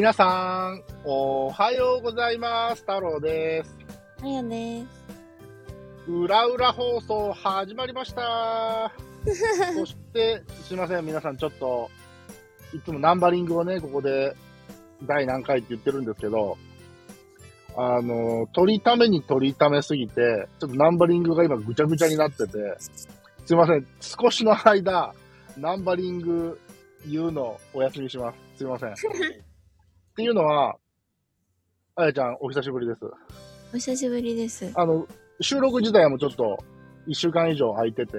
皆さん、おはようございます。太郎です。あやです。裏裏放送始まりました。そして、すいません、皆さんちょっと、いつもナンバリングをね、ここで第何回って言ってるんですけど、あの、取りために取りためすぎて、ちょっとナンバリングが今ぐちゃぐちゃになってて、すいません、少しの間、ナンバリング言うのお休みします。すいません。っていうのは、あやちゃん、お久しぶりです。お久しぶりです。あの、収録自体もちょっと1週間以上空いてて、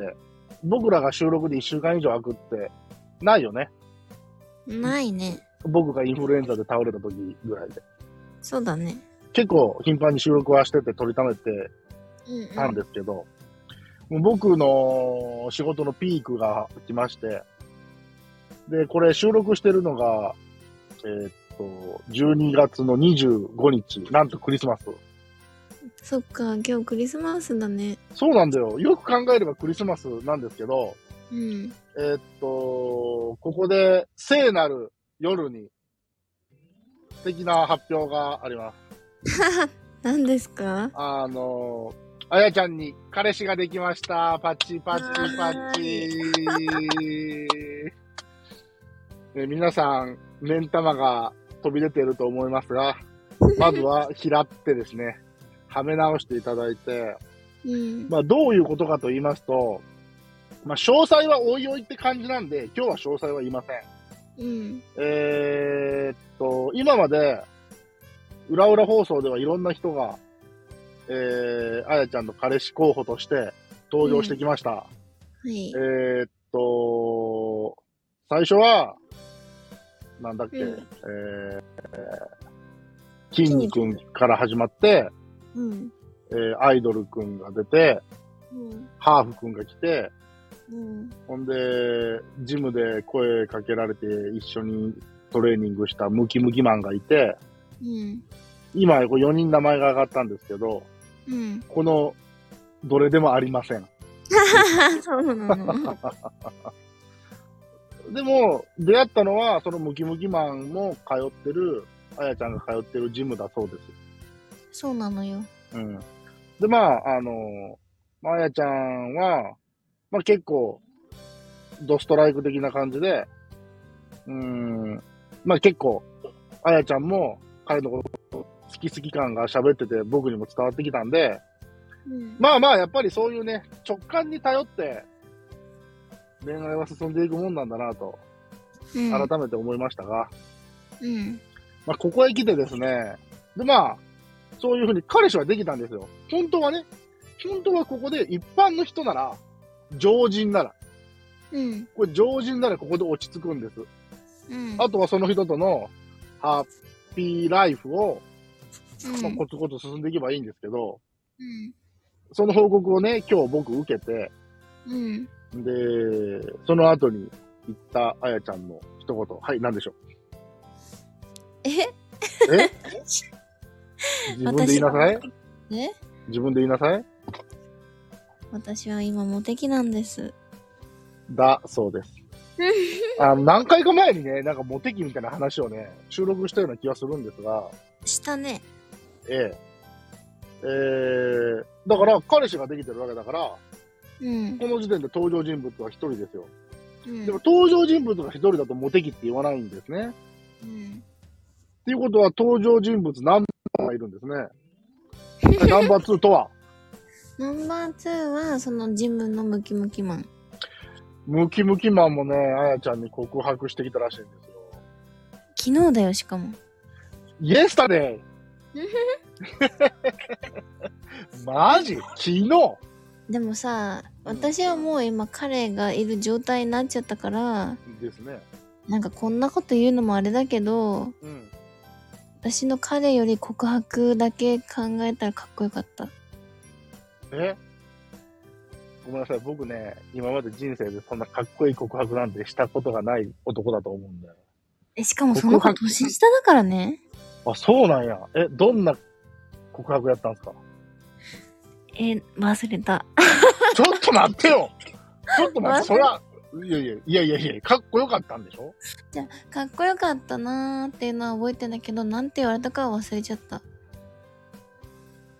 僕らが収録で1週間以上空くってないよね。ないね。僕がインフルエンザで倒れた時ぐらいで。そうだね。結構頻繁に収録はしてて取りためてうん、たんですけど、もう僕の仕事のピークが来まして、で、これ収録してるのが、えーっと、12月の25日、なんとクリスマス。そっか、今日クリスマスだね。そうなんだよ。よく考えればクリスマスなんですけど、うん。えーっと、ここで聖なる夜に素敵な発表があります。何ですか？あの、あやちゃんに彼氏ができました。パチパチパチ。え皆さん、目ん玉が飛び出ていると思いますが、まずは拾ってですね、はめ直していただいて、うん。まあ、どういうことかと言いますと、まあ、詳細はおいおいって感じなんで、今日は詳細は言いません。うん。えーっと、今まで、裏裏放送ではいろんな人が、えー、あやちゃんの彼氏候補として登場してきました。はいえ。ーっと、最初は、なんだっけ、うんえー、筋肉から始まって、うん。えー、アイドルくんが出て、うん。ハーフくんが来て、うん。ほんで、ジムで声かけられて一緒にトレーニングしたムキムキマンがいて、うん。今こう4人名前が上がったんですけど、うん。このどれでもありません。そうなの。でも、出会ったのは、そのムキムキマンも通ってる、あやちゃんが通ってるジムだそうです。そうなのよ。うん。で、まあ、あの、まああやちゃんは、まあ結構、ドストライク的な感じで、うん、まあ結構、あやちゃんも彼のこと好き好き感が喋ってて僕にも伝わってきたんで、うん。まあまあやっぱりそういうね、直感に頼って恋愛は進んでいくもんなんだなと、うん。改めて思いましたが、うん。まあここへ来てですね、でまあ、そういうふうに彼氏はできたんですよ。本当はね、本当はここで一般の人なら、常人なら、うん。これ常人ならここで落ち着くんです。うん。あとはその人とのハッピーライフを、うんまあ、コツコツ進んでいけばいいんですけど、うん。その報告をね、今日僕受けて、うん。で、その後に言ったあやちゃんの一言、はい、何でしょう？え？え？自分で言いなさい？え？自分で言いなさい？私は今モテ期なんです。だ、そうです。あの何回か前にね、なんかモテ期みたいな話をね、収録したような気がするんですが、したね。ええ。えー、だから彼氏ができてるわけだから、うん。この時点で登場人物は一人ですよ。うんでも登場人物が一人だとモテ期って言わないんですね。うん。っていうことは登場人物何番がいるんですね。ナンバー2とは、ナンバー2は、そのジムのムキムキマン。ムキムキマンもね、あやちゃんに告白してきたらしいんですよ。昨日だよ、しかも。イエスタデイマジ？昨日？でもさ、私はもう今彼がいる状態になっちゃったから、ですね。なんかこんなこと言うのもあれだけど、うん。私の彼より告白だけ考えたらかっこよかった。え？ごめんなさい。僕ね、今まで人生でそんなかっこいい告白なんてしたことがない男だと思うんだよ。え、しかもその子年下だからね。あ、そうなんや。え、どんな告白やったんですか？え、忘れた。ちょっと待ってよちょっと待って、そりゃ、いやいや、いやいやいや、かっこよかったんでしょ？かっこよかったなーっていうのは覚えてんだけど、なんて言われたかは忘れちゃった。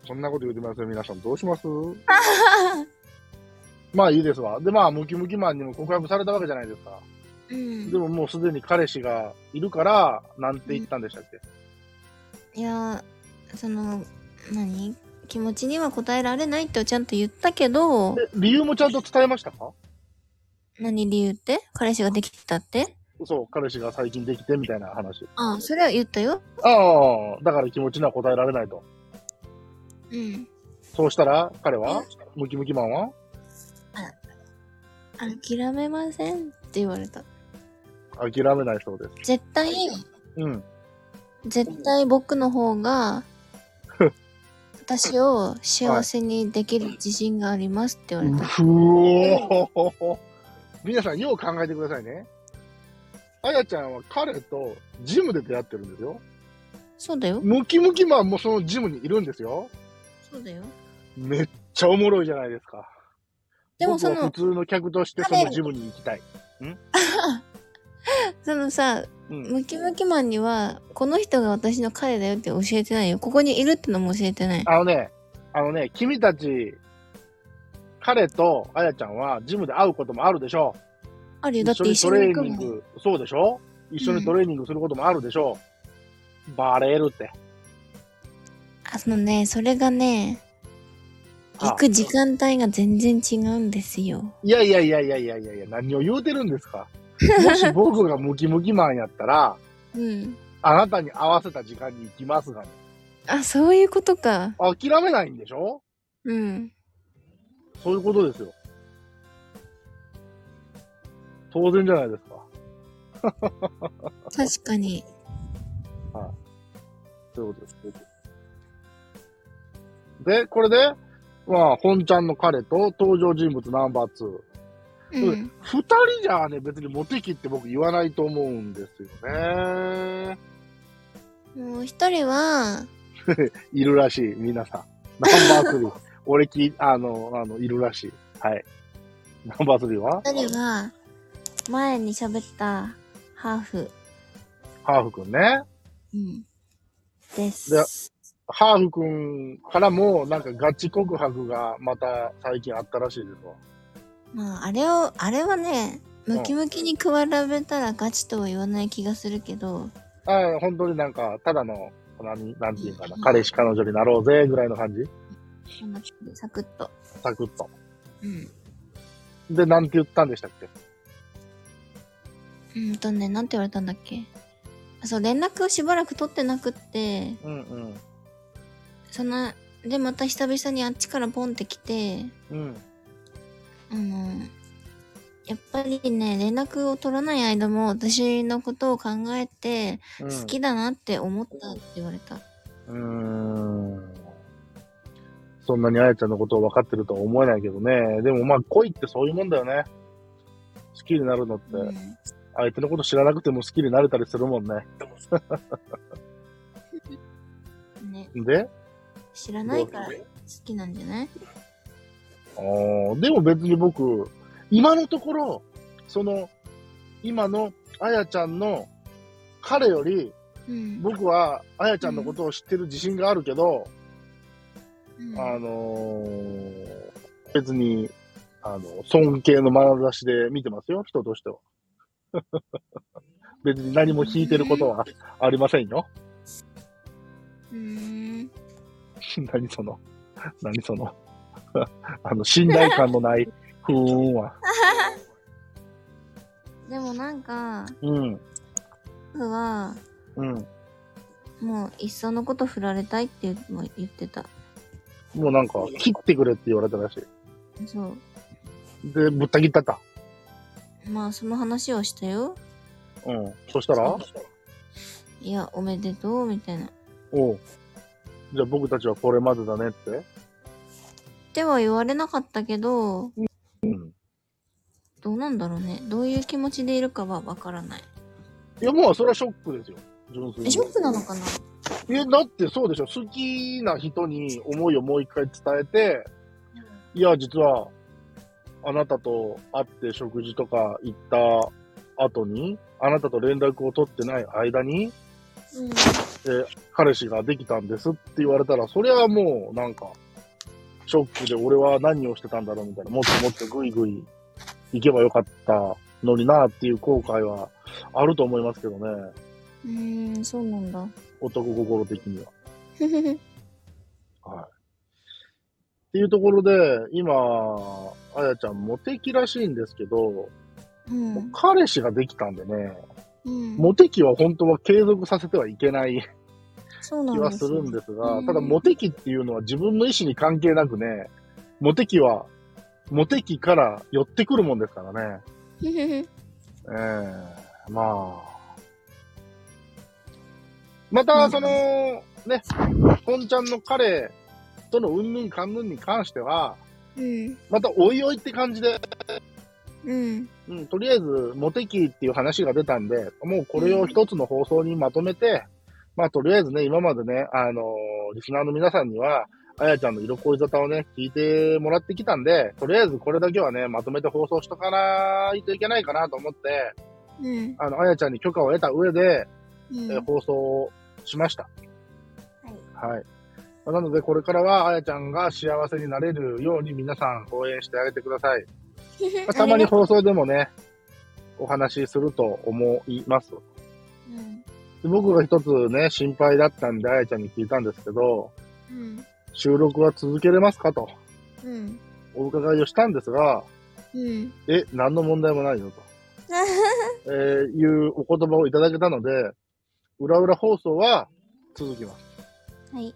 そんなこと言ってますよ、皆さん。どうします？まあいいですわ。で、まあ、ムキムキマンにも告白されたわけじゃないですか。うんで。ももうすでに彼氏がいるから、なんて言ったんでしたっけ、いやー、その、何？気持ちには応えられないってちゃんと言ったけど、で理由もちゃんと伝えましたか？何理由って？彼氏ができたって？そう、彼氏が最近できてみたいな話。ああ、それは言ったよ。ああ、だから気持ちには応えられないと。うん。そうしたら、彼は？ムキムキマンは？諦めませんって言われた。諦めないそうです。絶対、うん。絶対僕の方が、私を幸せにできる自信がありますって言われた。ふおー 皆さん、よう考えてくださいね。あやちゃんは彼とジムで出会ってるんですよ。そうだよ。ムキムキマンもそのジムにいるんですよ。そうだよ。めっちゃおもろいじゃないですか。でもその普、通の客としてそのジムに行きたい。そのさ、うん。ムキムキマンには、この人が私の彼だよって教えてないよ。ここにいるってのも教えてない。あのね、あのね、君たち、彼とあやちゃんはジムで会うこともあるでしょあるよ。う。だって一緒にトレ。ーニング、そうでしょ一緒にトレーニングすることもあるでしょう。バレるって。あのね、それがね、あ行く時間帯が全然違うんですよ。いやいやいやいやいやいやいや、何を言うてるんですか。もし僕がムキムキマンやったら、うん。あなたに合わせた時間に行きますがね。あ、そういうことか。諦めないんでしょ？うん。そういうことですよ。当然じゃないですか。確かに。そういうことです。で、これで、まあ、本ちゃんの彼と登場人物ナンバー2。うん。二人じゃあね、別にモテ期って僕言わないと思うんですよね。もう一人は、いるらしい、皆さん。ナンバー3。俺き、あの、あの、いるらしい。はい。ナンバー3は？一人は、前に喋ったハーフ。ハーフくんね。うん。です。でハーフくんからも、なんかガチ告白がまた最近あったらしいですわ。まあ、あれを、あれはね、ムキムキに比べたらガチとは言わない気がするけど、ああ、本当になんか、ただの、何、なんていうかな、彼氏彼女になろうぜ、ぐらいの感じ？サクッと。サクッと。うん。で、なんて言ったんでしたっけ？うんとね、なんて言われたんだっけ？あそう、連絡をしばらく取ってなくって、うんうん。その、で、また久々にあっちからポンって来て、うん。あの、やっぱりね、連絡を取らない間も私のことを考えて、うん、好きだなって思ったって言われた。うーん。そんなにあやちゃんのことを分かってるとは思えないけどね。でもまあ恋ってそういうもんだよね。好きになるのって、うん。相手のこと知らなくても好きになれたりするもんね。ね、で？知らないから好きなんじゃない？でも別に僕、今のところ、その、今のあやちゃんの彼より、うん。僕はあやちゃんのことを知ってる自信があるけど、うんあのー別に、あの、尊敬の眼差しで見てますよ、人としては。別に何も引いてることはありませんよ。うーん。何その、何その、あの、信頼感のない、ふーんは。でもなんか、うん、僕は、うん。もう、いっそのこと振られたいって言も言ってた。もうなんか、切ってくれって言われたらしそう。い。で、ぶった切ったった。まあ、その話をしたよ。うん。そしたら？いや、おめでとう、みたいな。おう。じゃあ僕たちはこれまでだねって。っては言われなかったけど、うん。どうなんだろうね。どういう気持ちでいるかはわからない。いや、もうそれはショックですよ。純粋え、に。ショックなのかな？え、だってそうでしょ。好きな人に思いをもう一回伝えて、いや、実は、あなたと会って食事とか行った後に、あなたと連絡を取ってない間に、うん。えー彼氏ができたんですって言われたら、それはもうなんか、ショックで俺は何をしてたんだろうみたいな、もっともっとグイグイ行けばよかったのになっていう後悔はあると思いますけどね。うーん、そうなんだ。男心的には。はい。っていうところで、今、あやちゃんモテ期らしいんですけど、うん。彼氏ができたんでね、うん。モテ期は本当は継続させてはいけない気はでするんですが、うんただモテ期っていうのは自分の意思に関係なくね、モテ期は、モテ期から寄ってくるもんですからね。ええまあ。また、その、ね、本ちゃんの彼とのうんぬんかんぬんに関しては、うん。またおいおいって感じで、うん。うん、とりあえず、モテ期っていう話が出たんで、もうこれを一つの放送にまとめて、まあ、とりあえずね、今までね、あのーリスナーの皆さんには、あやちゃんの色恋沙汰をね、聞いてもらってきたんで、とりあえずこれだけはね、まとめて放送しとかないといけないかなと思って、うん。あの、あやちゃんに許可を得た上で、うんえー放送しました。はい。はい。まあなので、これからは、あやちゃんが幸せになれるように皆さん応援してあげてください。まあたまに放送でもね、お話しすると思います。うん。で僕が一つね、心配だったんで、あやちゃんに聞いたんですけど、うん。収録は続けれますかと、うん。お伺いをしたんですが、うん。え、何の問題もないよと、えーいうお言葉をいただけたので、裏裏放送は続きます。はい。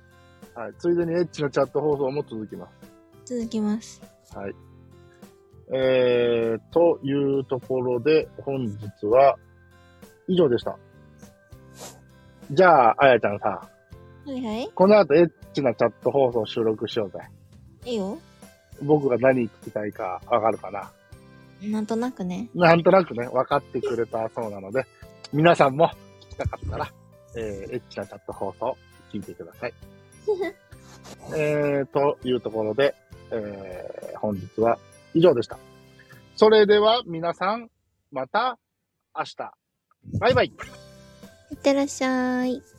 はい。ついでにエッチなチャット放送も続きます。続きます。はい。えー、というところで、本日は以上でした。じゃあ、あやちゃんさ、はいはい。この後エッチなチャット放送収録しようぜ。いいよ。僕が何聞きたいかわかるかな？なんとなくね。なんとなくね、分かってくれたそうなので、皆さんも聞きたかったら、えー、エッチなチャット放送聞いてください。えー、というところで、えー、本日は以上でした。それでは皆さん、また明日。バイバイ。いってらっしゃい。